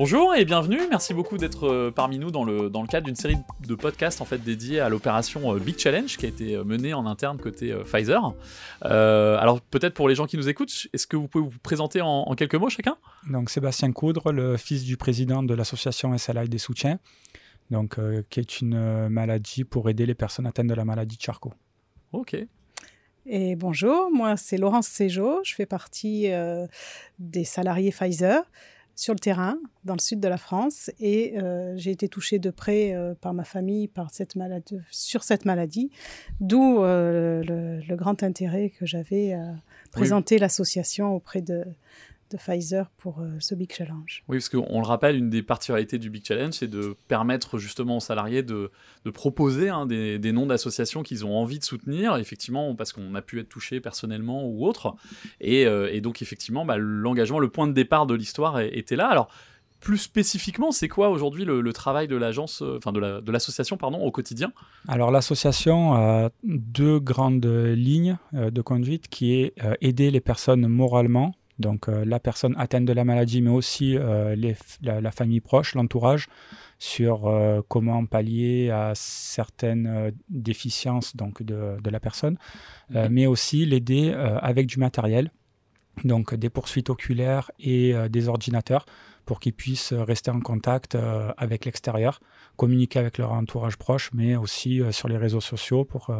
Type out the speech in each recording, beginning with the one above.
Bonjour et bienvenue, merci beaucoup d'être euh, parmi nous dans le, dans le cadre d'une série de podcasts en fait dédiés à l'opération euh, Big Challenge qui a été euh, menée en interne côté Pfizer. alors peut-être pour les gens qui nous écoutent, est-ce que vous pouvez vous présenter en, quelques mots chacun? Donc Sébastien Coudre, le fils du président de l'association SLI des soutiens, donc, qui est une maladie pour aider les personnes atteintes de la maladie de Charcot. Ok, et bonjour, moi c'est Laurence Séjo, je fais partie des salariés Pfizer sur le terrain, dans le sud de la France, et euh, j'ai été touchée de près euh, par ma famille par cette maladie, sur cette maladie, d'où euh, le, grand intérêt que j'avais à présenter l'association auprès de, de Pfizer pour euh, ce Big Challenge. Oui, parce qu'on le rappelle, une des particularités du Big Challenge, c'est de permettre justement aux salariés de, de proposer hein, des, des, noms d'associations qu'ils ont envie de soutenir, effectivement, parce qu'on a pu être touché personnellement ou autre. Et, euh, et donc, effectivement, bah, l'engagement, le point de départ de l'histoire était là. Alors, plus spécifiquement, c'est quoi aujourd'hui le, travail de l'agence, euh, enfin de l'association, pardon, au quotidien? Alors l'association a deux grandes lignes de conduite, qui est aider les personnes moralement donc euh, la personne atteinte de la maladie, mais aussi euh, la, famille proche, l'entourage, sur euh, comment pallier à certaines déficiences donc, de, la personne, mais aussi l'aider avec du matériel, donc des poursuites oculaires et des ordinateurs pour qu'ils puissent rester en contact avec l'extérieur, communiquer avec leur entourage proche, mais aussi sur les réseaux sociaux pour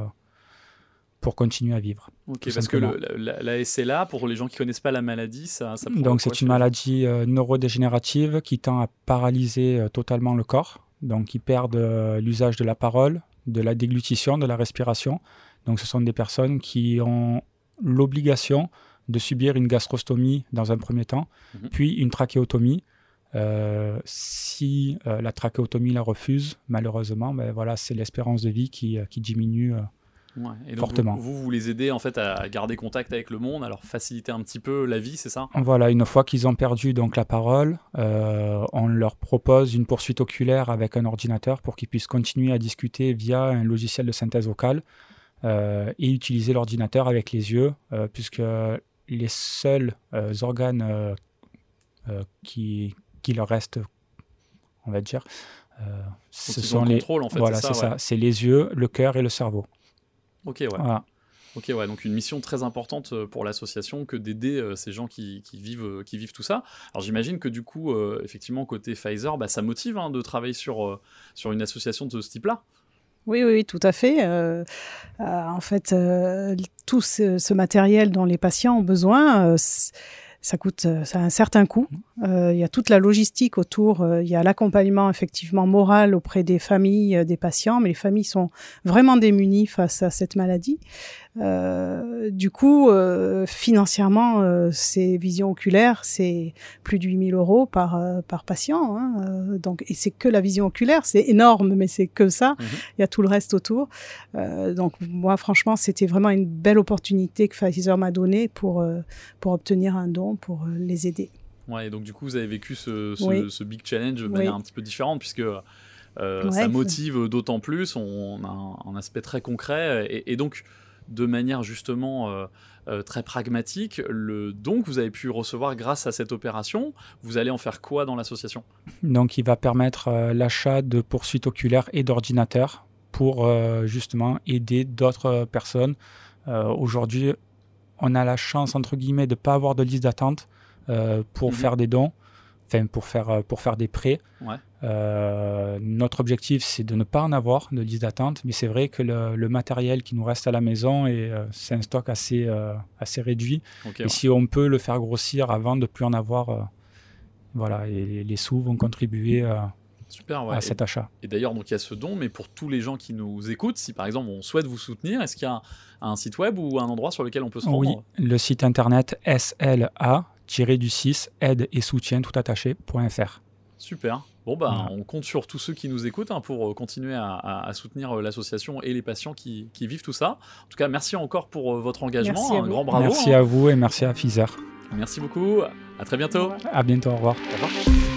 pour continuer à vivre. Ok, parce que la, la, SLA, pour les gens qui connaissent pas la maladie, ça, ça Donc c'est une maladie euh, neurodégénérative qui tend à paralyser euh, totalement le corps. Donc ils perdent euh, l'usage de la parole, de la déglutition, de la respiration. Donc ce sont des personnes qui ont l'obligation de subir une gastrostomie dans un premier temps, mhm. puis une trachéotomie. si la trachéotomie la refuse, malheureusement, ben voilà, c'est l'espérance de vie qui, qui diminue et fortement. Vous, vous, les aidez en fait à garder contact avec le monde, à leur faciliter un petit peu la vie, c'est ça? Voilà, une fois qu'ils ont perdu donc la parole, euh, on leur propose une poursuite oculaire avec un ordinateur pour qu'ils puissent continuer à discuter via un logiciel de synthèse vocale euh, et utiliser l'ordinateur avec les yeux, euh, puisque les seuls organes qui, qui leur restent, on va dire, ce sont les contrôle, en fait, voilà, c'est ça, c'est les yeux, le cœur et le cerveau. Ok, ouais. Ok, ouais, donc une mission très importante euh, pour l'association que d'aider euh, ces gens qui, vivent, euh, qui vivent tout ça. Alors j'imagine que du coup, effectivement, côté Pfizer, bah, ça motive hein, de travailler sur, sur une association de ce type-là. Oui, oui, tout à fait. en fait, tout ce, ce, matériel dont les patients ont besoin, ça coûte, ça a un certain coût. Euh, il y a toute la logistique autour. Euh, il y a l'accompagnement effectivement moral auprès des familles, euh, des patients, mais les familles sont vraiment démunies face à cette maladie. Du coup, financièrement, ces visions oculaires, c'est plus de 8000 euros par par patient. Hein, donc, et c'est que la vision oculaire, c'est énorme, mais c'est que ça. Mhm. Il y a tout le reste autour. donc, moi, franchement, c'était vraiment une belle opportunité que Pfizer m'a donnée pour pour obtenir un don pour les aider. Ouais, et donc du coup, vous avez vécu ce, ce, big challenge de manière un petit peu différente, puisque euh, ça motive d'autant plus, on, a un, aspect très concret, et, donc de manière justement euh, euh, très pragmatique, le don que vous avez pu recevoir grâce à cette opération, vous allez en faire quoi dans l'association? Donc il va permettre l'achat de poursuites oculaires et d'ordinateurs pour justement aider d'autres personnes. Aujourd'hui, on a la chance, entre guillemets, de ne pas avoir de liste d'attente. Euh, pour mhm. faire des dons, enfin pour faire, euh, pour faire des prêts. Euh, notre objectif, c'est de ne pas en avoir de liste d'attente, mais c'est vrai que le, matériel qui nous reste à la maison, c'est un stock assez, assez réduit. et si on peut le faire grossir avant de plus en avoir, voilà, et les, sous vont contribuer Super, à cet achat. Et, d'ailleurs, donc il y a ce don, mais pour tous les gens qui nous écoutent, si par exemple on souhaite vous soutenir, est-ce qu'il y a un, site web ou un endroit sur lequel on peut se rendre? Oui, le site internet SLA du 6 aide et soutien tout attaché.fr. Super. Bon, bah, on compte sur tous ceux qui nous écoutent hein, pour euh, continuer à, soutenir euh, l'association et les patients qui, vivent tout ça. En tout cas, merci encore pour euh, votre engagement. Un grand bravo. Merci hein. à vous et merci à Pfizer. Merci beaucoup. À très bientôt. À bientôt. Au revoir. Au revoir.